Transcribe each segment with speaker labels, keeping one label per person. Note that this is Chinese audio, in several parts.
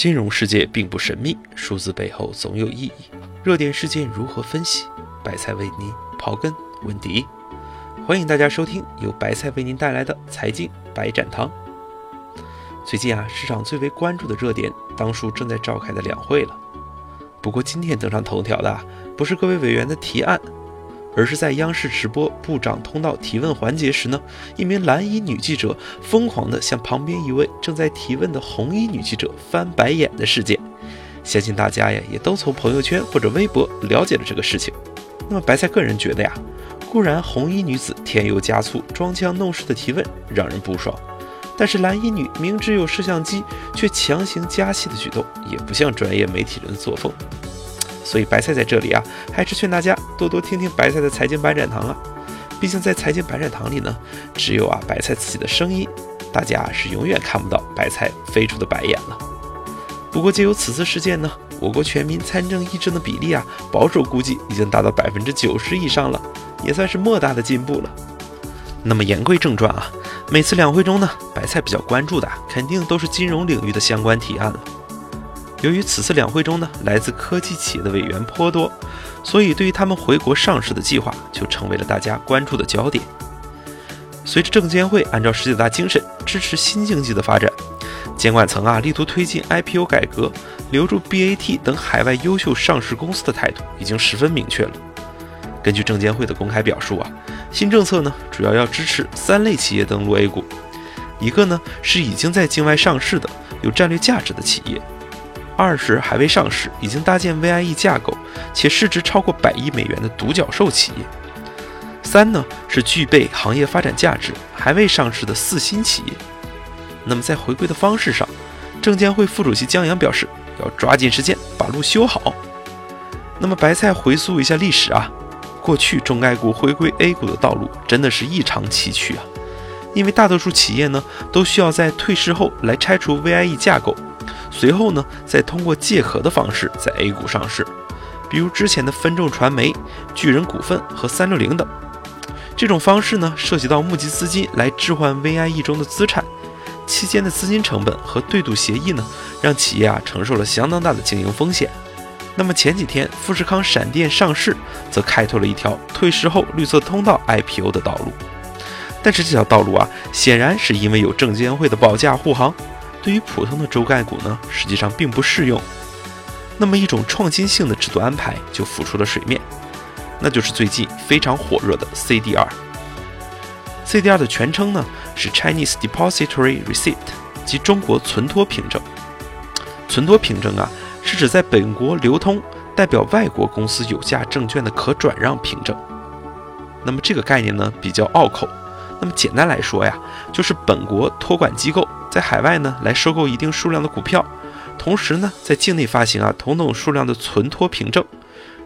Speaker 1: 金融世界并不神秘，数字背后总有意义。热点事件如何分析？白菜为您刨根问底。欢迎大家收听由白菜为您带来的财经白展堂。最近啊，市场最为关注的热点，当属正在召开的两会了。不过今天登上头条的不是各位委员的提案。而是在央视直播部长通道提问环节时呢，一名蓝衣女记者疯狂地向旁边一位正在提问的红衣女记者翻白眼的事件，相信大家呀也都从朋友圈或者微博了解了这个事情。那么白菜个人觉得呀，固然红衣女子添油加醋、装腔弄势的提问让人不爽，但是蓝衣女明知有摄像机却强行加戏的举动，也不像专业媒体人的作风。所以白菜在这里啊，还是劝大家多多听听白菜的财经白展堂啊。毕竟在财经白展堂里呢，只有啊白菜自己的声音，大家是永远看不到白菜飞出的白眼了。不过借由此次事件呢，我国全民参政议政的比例啊，保守估计已经达到百分之九十以上了，也算是莫大的进步了。那么言归正传啊，每次两会中呢，白菜比较关注的肯定都是金融领域的相关提案了。由于此次两会中呢，来自科技企业的委员颇多，所以对于他们回国上市的计划就成为了大家关注的焦点。随着证监会按照十九大精神支持新经济的发展，监管层啊力图推进 IPO 改革，留住 BAT 等海外优秀上市公司的态度已经十分明确了。根据证监会的公开表述啊，新政策呢主要要支持三类企业登陆 A 股，一个呢是已经在境外上市的有战略价值的企业。二是还未上市，已经搭建 VIE 架构且市值超过百亿美元的独角兽企业；三呢是具备行业发展价值还未上市的四新企业。那么在回归的方式上，证监会副主席江阳表示要抓紧时间把路修好。那么白菜回溯一下历史啊，过去中概股回归 A 股的道路真的是异常崎岖啊，因为大多数企业呢都需要在退市后来拆除 VIE 架构。随后呢，再通过借壳的方式在 A 股上市，比如之前的分众传媒、巨人股份和三六零等。这种方式呢，涉及到募集资金来置换 VIE 中的资产，期间的资金成本和对赌协议呢，让企业啊承受了相当大的经营风险。那么前几天富士康闪电上市，则开拓了一条退市后绿色通道 IPO 的道路。但是这条道路啊，显然是因为有证监会的保驾护航。对于普通的周概股呢，实际上并不适用。那么一种创新性的制度安排就浮出了水面，那就是最近非常火热的 CDR。CDR 的全称呢是 Chinese Depository Receipt，即中国存托凭证。存托凭证啊，是指在本国流通、代表外国公司有价证券的可转让凭证。那么这个概念呢比较拗口。那么简单来说呀，就是本国托管机构。在海外呢，来收购一定数量的股票，同时呢，在境内发行啊同等数量的存托凭证，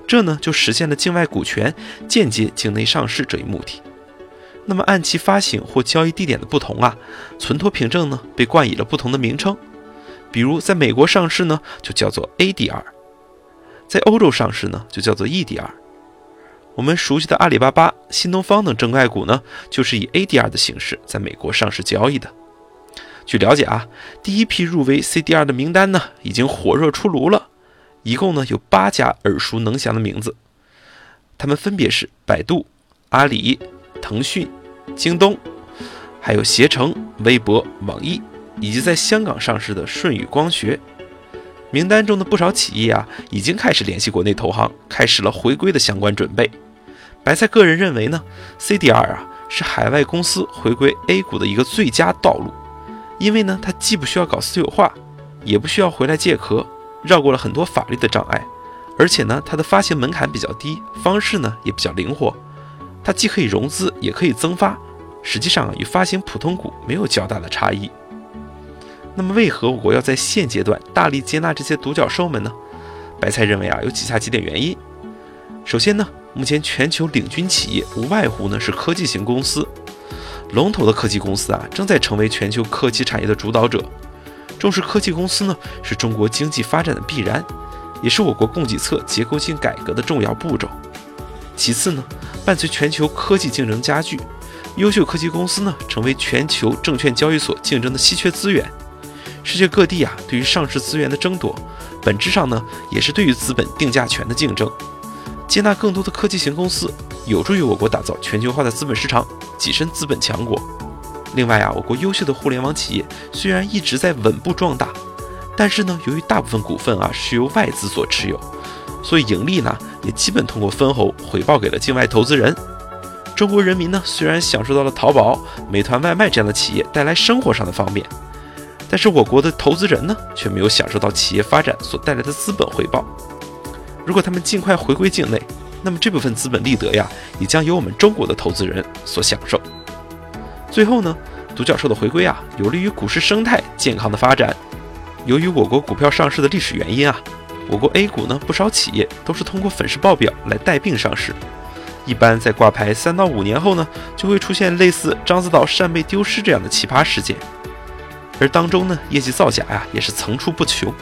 Speaker 1: 这呢就实现了境外股权间接境内上市这一目的。那么按其发行或交易地点的不同啊，存托凭证呢被冠以了不同的名称。比如在美国上市呢，就叫做 ADR；在欧洲上市呢，就叫做 EDR。我们熟悉的阿里巴巴、新东方等证券股呢，就是以 ADR 的形式在美国上市交易的。据了解啊，第一批入围 CDR 的名单呢，已经火热出炉了。一共呢有八家耳熟能详的名字，他们分别是百度、阿里、腾讯、京东，还有携程、微博、网易，以及在香港上市的舜宇光学。名单中的不少企业啊，已经开始联系国内投行，开始了回归的相关准备。白菜个人认为呢，CDR 啊是海外公司回归 A 股的一个最佳道路。因为呢，它既不需要搞私有化，也不需要回来借壳，绕过了很多法律的障碍，而且呢，它的发行门槛比较低，方式呢也比较灵活，它既可以融资，也可以增发，实际上，与发行普通股没有较大的差异。那么，为何我国要在现阶段大力接纳这些独角兽们呢？白菜认为啊，有以下几点原因。首先呢，目前全球领军企业无外乎呢是科技型公司。龙头的科技公司啊，正在成为全球科技产业的主导者。重视科技公司呢，是中国经济发展的必然，也是我国供给侧结构性改革的重要步骤。其次呢，伴随全球科技竞争加剧，优秀科技公司呢，成为全球证券交易所竞争的稀缺资源。世界各地啊，对于上市资源的争夺，本质上呢，也是对于资本定价权的竞争。接纳更多的科技型公司，有助于我国打造全球化的资本市场，跻身资本强国。另外啊，我国优秀的互联网企业虽然一直在稳步壮大，但是呢，由于大部分股份啊是由外资所持有，所以盈利呢也基本通过分红回报给了境外投资人。中国人民呢虽然享受到了淘宝、美团外卖这样的企业带来生活上的方便。但是我国的投资人呢，却没有享受到企业发展所带来的资本回报。如果他们尽快回归境内，那么这部分资本利得呀，也将由我们中国的投资人所享受。最后呢，独角兽的回归啊，有利于股市生态健康的发展。由于我国股票上市的历史原因啊，我国 A 股呢，不少企业都是通过粉饰报表来带病上市。一般在挂牌三到五年后呢，就会出现类似獐子岛扇贝丢失这样的奇葩事件。而当中呢，业绩造假呀，也是层出不穷。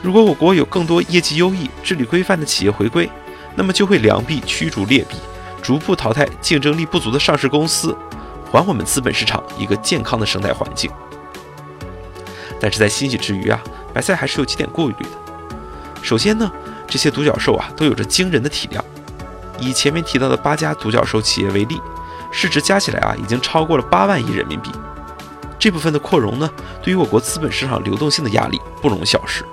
Speaker 1: 如果我国有更多业绩优异、治理规范的企业回归，那么就会良币驱逐劣币，逐步淘汰竞争力不足的上市公司，还我们资本市场一个健康的生态环境。但是在欣喜之余啊，白菜还是有几点顾虑的。首先呢，这些独角兽啊，都有着惊人的体量。以前面提到的八家独角兽企业为例，市值加起来啊，已经超过了八万亿人民币。这部分的扩容呢，对于我国资本市场流动性的压力不容小视。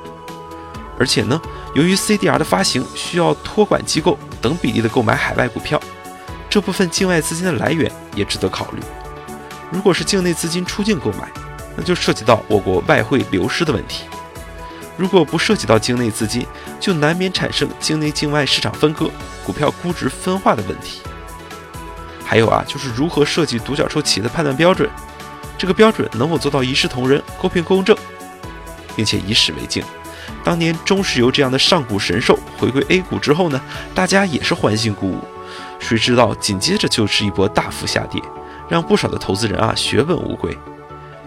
Speaker 1: 而且呢，由于 CDR 的发行需要托管机构等比例的购买海外股票，这部分境外资金的来源也值得考虑。如果是境内资金出境购买，那就涉及到我国外汇流失的问题；如果不涉及到境内资金，就难免产生境内境外市场分割、股票估值分化的问题。还有啊，就是如何设计独角兽企业的判断标准。这个标准能否做到一视同仁、公平公正，并且以史为镜？当年中石油这样的上古神兽回归 A 股之后呢，大家也是欢欣鼓舞。谁知道紧接着就是一波大幅下跌，让不少的投资人啊血本无归。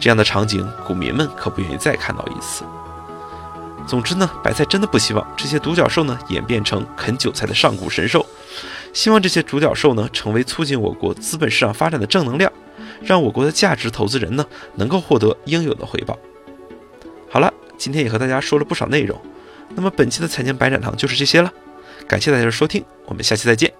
Speaker 1: 这样的场景，股民们可不愿意再看到一次。总之呢，白菜真的不希望这些独角兽呢演变成啃韭菜的上古神兽，希望这些独角兽呢成为促进我国资本市场发展的正能量。让我国的价值投资人呢能够获得应有的回报。好了，今天也和大家说了不少内容，那么本期的财经白展堂就是这些了，感谢大家的收听，我们下期再见。